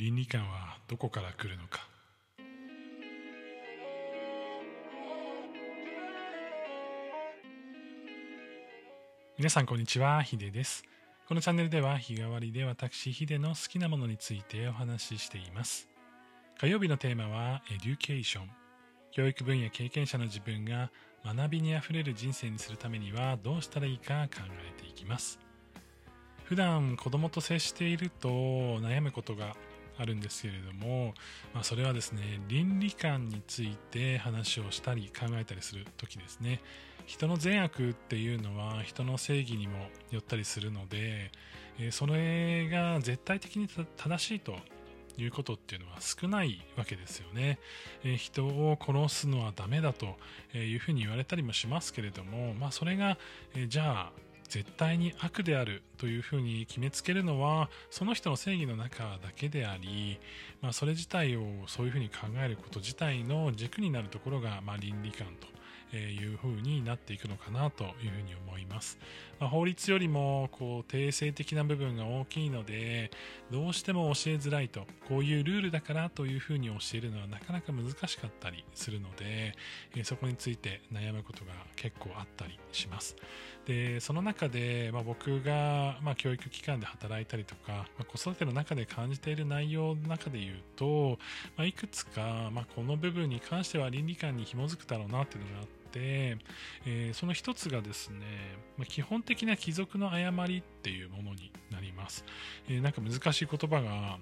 倫理観はどこから来るのか？皆さんこんにちはヒデです。このチャンネルでは日替わりで私ヒデの好きなものについてお話ししています。火曜日のテーマはエデュケーション。教育分野経験者の自分が学びにあふれる人生にするためにはどうしたらいいか考えていきます。普段子供と接していると悩むことがあるんですけれども、まあ、それはですね倫理観について話をしたり考えたりする時ですね。人の善悪っていうのは人の正義にもよったりするので、えそれが絶対的に正しいということっていうのは少ないわけですよね、え人を殺すのはダメだというふうに言われたりもしますけれども、まあ、それが、えじゃあ絶対に悪であるというふうに決めつけるのはその人の正義の中だけであり、まあ、それ自体をそういうふうに考えること自体の軸になるところが、まあ、倫理観というふうになっていくのかなというふうに思います。まあ、法律よりもこう定性的な部分が大きいのでどうしても教えづらいとこういうルールだからというふうに教えるのはなかなか難しかったりするので、えそこについて悩むことが結構あったりします。でその中で、まあ、僕が、まあ、教育機関で働いたりとか、まあ、子育ての中で感じている内容の中で言うと、まあ、いくつか、まあ、この部分に関しては倫理観に紐づくだろうなっていうのがあって、えー、その一つがですね、まあ、基本的な貴族の誤りっていうものになります。えー、なんか難しい言葉が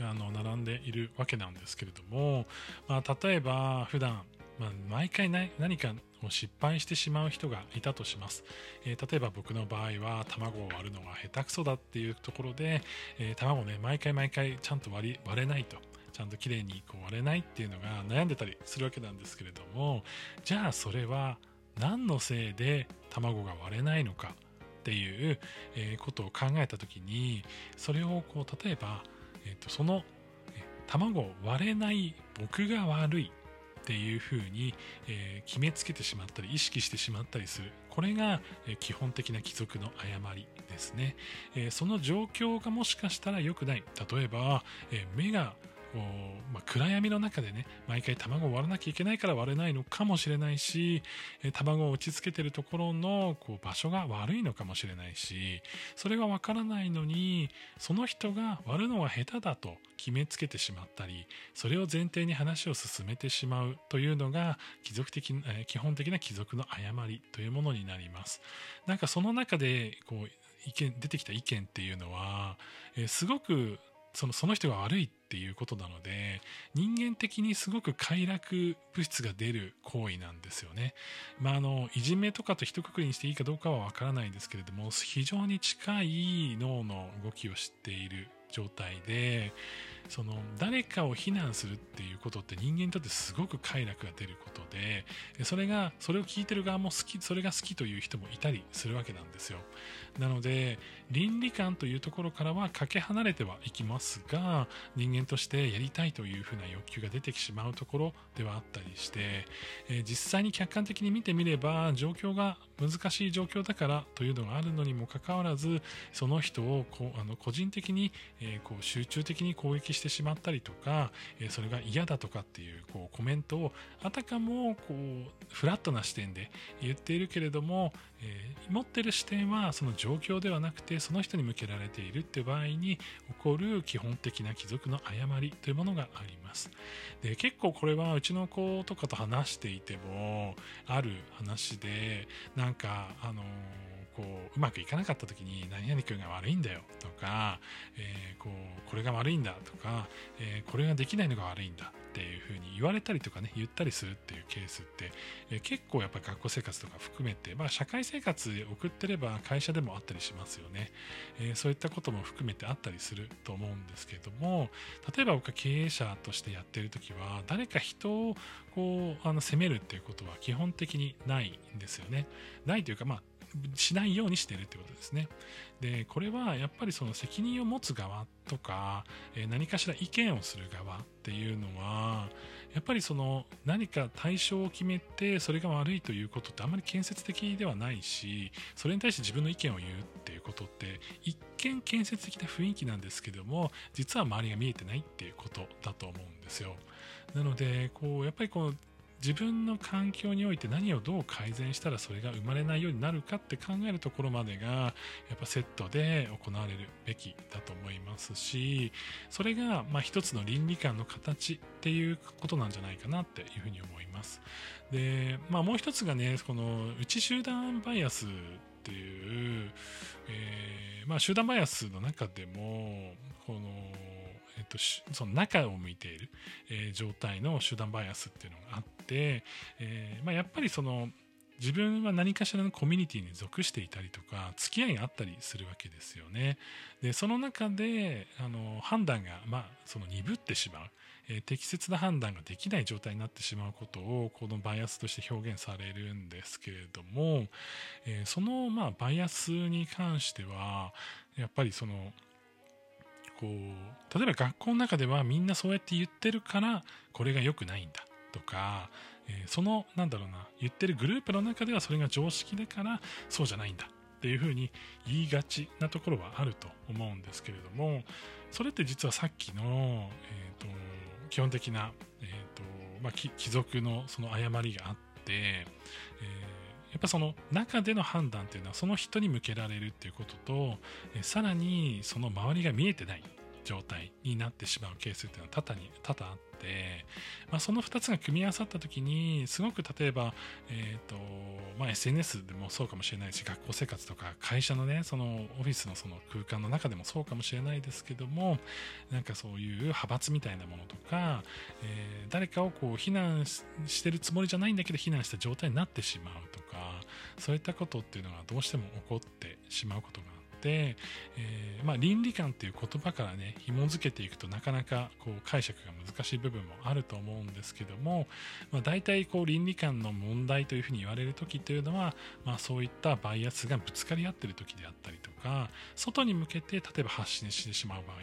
あの並んでいるわけなんですけれども、まあ、例えば普段まあ、毎回何かを失敗してしまう人がいたとします、えー、例えば僕の場合は卵を割るのが下手くそだっていうところで、えー、卵ね毎回毎回ちゃんと割れないとちゃんときれいにこう割れないっていうのが悩んでたりするわけなんですけれどもじゃあそれは何のせいで卵が割れないのかっていう、ことを考えた時にそれをこう例えば、えー、とその卵割れない僕が悪いっていうふうに、え、決めつけてしまったり意識してしまったりする。これが、え、基本的な貴族の誤りですね、え、その状況がもしかしたら良くない。例えば、え目が、まあ、暗闇の中でね毎回卵を割らなきゃいけないから割れないのかもしれないし、え卵を打ちつけてるところのこう場所が悪いのかもしれないしそれがわからないのにその人が割るのが下手だと決めつけてしまったりそれを前提に話を進めてしまうというのが貴族的、え基本的な貴族の誤りというものになります。なんかその中でこう意見出てきた意見っていうのは、えすごくそのその人が悪いっていうことなので人間的にすごく快楽物質が出る行為なんですよね。まあ、あのいじめとかと一括りにしていいかどうかはわからないんですけれども非常に近い脳の動きを知っている状態でその誰かを非難するっていうことって人間にとってすごく快楽が出ることでそれがそれを聞いてる側も好きそれが好きという人もいたりするわけなんですよ。なので倫理観というところからはかけ離れてはいきますが人間としてやりたいというふうな欲求が出てきてしまうところではあったりして、え実際に客観的に見てみれば状況が難しい状況だからというのがあるのにもかかわらずその人をこうあの個人的に、えこう集中的に攻撃してしてしまったりとか、えそれが嫌だとかっていうこうコメントをあたかもこうフラットな視点で言っているけれども、え持ってる視点はその状況ではなくてその人に向けられているって場合に起こる基本的な貴族の誤りというものがあります。で結構これはうちの子とかと話していてもある話でなんかあのこううまくいかなかった時に何々君が悪いんだよとか、えー、こうこれが悪いんだとか、えー、これができないのが悪いんだっていうふうに言われたりとかね言ったりするっていうケースって、えー、結構やっぱ学校生活とか含めて、まあ、社会生活送ってれば会社でもあったりしますよね、えそういったことも含めてあったりすると思うんですけれども例えば僕は経営者としてやってる時は誰か人をこうあの責めるっていうことは基本的にないんですよね。ないというかまあしないようにしてるってことですね。でこれはやっぱりその責任を持つ側とか、え何かしら意見をする側っていうのはやっぱりその何か対象を決めてそれが悪いということってあんまり建設的ではないしそれに対して自分の意見を言うっていうことって一見建設的な雰囲気なんですけども実は周りが見えてないっていうことだと思うんですよ。なのでこうやっぱりこう自分の環境において何をどう改善したらそれが生まれないようになるかって考えるところまでがやっぱセットで行われるべきだと思いますしそれがまあ一つの倫理観の形っていうことなんじゃないかなっていうふうに思います。で、まあ、もう一つがねこの内集団バイアスっていう、えーまあ、集団バイアスの中でもこのえっと、その中を向いている、えー、状態の集団バイアスっていうのがあって、えーまあ、やっぱりその自分は何かしらのコミュニティに属していたりとか付き合いがあったりするわけですよね。でその中であの判断が、まあ、その鈍ってしまう、えー、適切な判断ができない状態になってしまうことをこのバイアスとして表現されるんですけれども、えー、その、まあ、バイアスに関してはやっぱりそのこう例えば学校の中ではみんなそうやって言ってるからこれが良くないんだとか、えー、そのなんだろうな言ってるグループの中ではそれが常識だからそうじゃないんだっていうふうに言いがちなところはあると思うんですけれどもそれって実はさっきの、えーと、基本的な、えーとまあ、貴族のその誤りがあって、えーやっぱその中での判断っていうのはその人に向けられるっていうことと、えさらにその周りが見えてない。状態になってしまうケースっていうのは多々に多々あって、まあ、その2つが組み合わさった時にすごく例えば、えーとまあ、SNS でもそうかもしれないし学校生活とか会社のねそのオフィスのその空間の中でもそうかもしれないですけどもなんかそういう派閥みたいなものとか、えー、誰かをこう非難してるつもりじゃないんだけど非難した状態になってしまうとかそういったことっていうのがどうしても起こってしまうことがて、えー、まあ、倫理観っていう言葉からね紐付けていくとなかなかこう解釈が難しい部分もあると思うんですけども、まあ、大体こう倫理観の問題というふうに言われる時というのは、まあ、そういったバイアスがぶつかり合っている時であったりとか外に向けて例えば発信してしまう場合、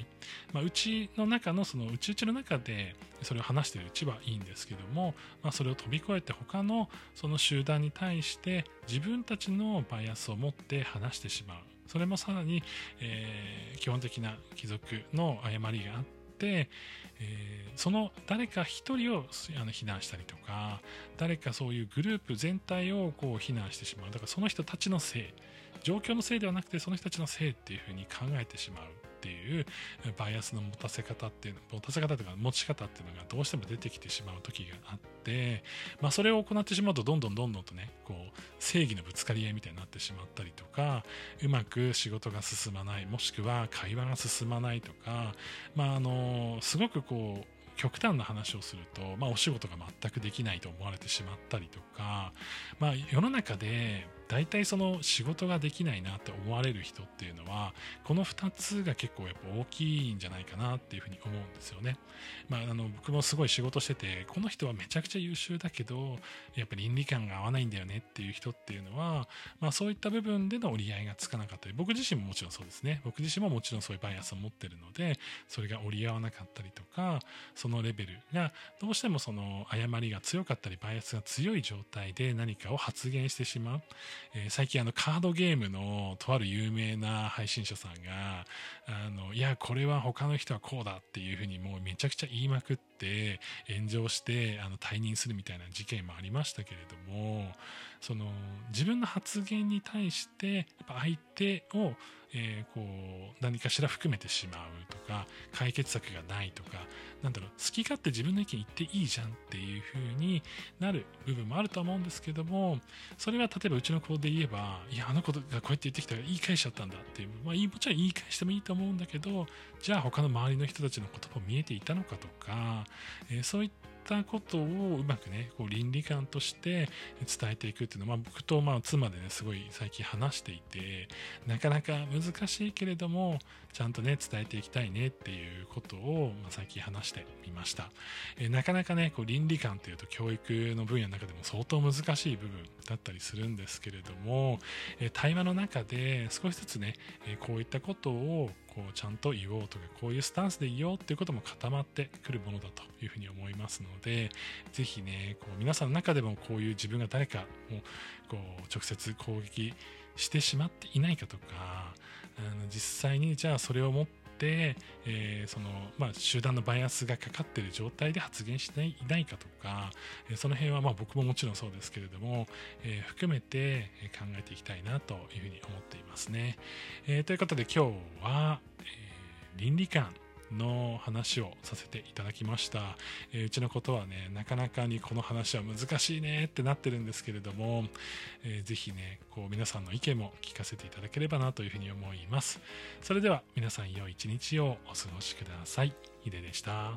まあ、うちの中のその内々の中でそれを話しているうちはいいんですけども、まあ、それを飛び越えて他のその集団に対して自分たちのバイアスを持って話してしまう。それもさらに、えー、基本的な貴族の誤りがあって、えー、その誰か一人をあの非難したりとか誰かそういうグループ全体をこう非難してしまう。だからその人たちのせい。状況のせいではなくてその人たちのせいっていうふうに考えてしまう。っていうバイアスの持たせ方っていうの持たせ方とか持ち方っていうのがどうしても出てきてしまう時があって、まあ、それを行ってしまうとどんどんどんどんとねこう正義のぶつかり合いみたいになってしまったりとかうまく仕事が進まないもしくは会話が進まないとか、まあ、あのすごくこう極端な話をすると、まあ、お仕事が全くできないと思われてしまったりとか、まあ、世の中で大体その仕事ができないなって思われる人っていうのはこの2つが結構やっぱ大きいんじゃないかなっていうふうに思うんですよね。まあ、あの僕もすごい仕事しててこの人はめちゃくちゃ優秀だけどやっぱり倫理観が合わないんだよねっていう人っていうのは、まあ、そういった部分での折り合いがつかなかったり僕自身ももちろんそうですね僕自身ももちろんそういうバイアスを持ってるのでそれが折り合わなかったりとかそのレベルがどうしてもその誤りが強かったりバイアスが強い状態で何かを発言してしまう、えー、最近あのカードゲームのとある有名な配信者さんがあのいやこれは他の人はこうだっていうふうにもうめちゃくちゃ言いまくって炎上してあの退任するみたいな事件もありましたけれどもその自分の発言に対してやっぱ相手をえー、こう何かしら含めてしまうとか解決策がないとかなんだろう好き勝手自分の意見言っていいじゃんっていう風になる部分もあると思うんですけどもそれは例えばうちの子で言えばいやあの子がこうやって言ってきたから言い返しちゃったんだっていう、まあ、もちろん言い返してもいいと思うんだけどじゃあ他の周りの人たちの言葉見えていたのかとか、えー、そういったったことをうまくねこう倫理観として伝えていくっていうのは、まあ、僕とまあ妻でねすごい最近話していてなかなか難しいけれどもちゃんとね伝えていきたいねっていうことを、まあ、最近話してみました、えー、なかなかねこう倫理観っていうと教育の分野の中でも相当難しい部分だったりするんですけれども、えー、対話の中で少しずつね、えー、こういったことをこうちゃんと言おうとかこういうスタンスで言おうっていうことも固まってくるものだというふうに思いますのでぜひねこう皆さんの中でもこういう自分が誰かをこう直接攻撃してしまっていないかとかあの実際にじゃあそれを持って、えー、そのまあ、集団のバイアスがかかっている状態で発言していないかとか、えその辺はまあ僕ももちろんそうですけれども、えー、含めて考えていきたいなというふうに思っていますね。えー、ということで今日は、え倫理観の話をさせていただきました、えー、うちのことはねなかなかにこの話は難しいねってなってるんですけれども、えー、ぜひねこう皆さんの意見も聞かせていただければなというふうに思います。それでは皆さん良い一日をお過ごしください。ヒデでした。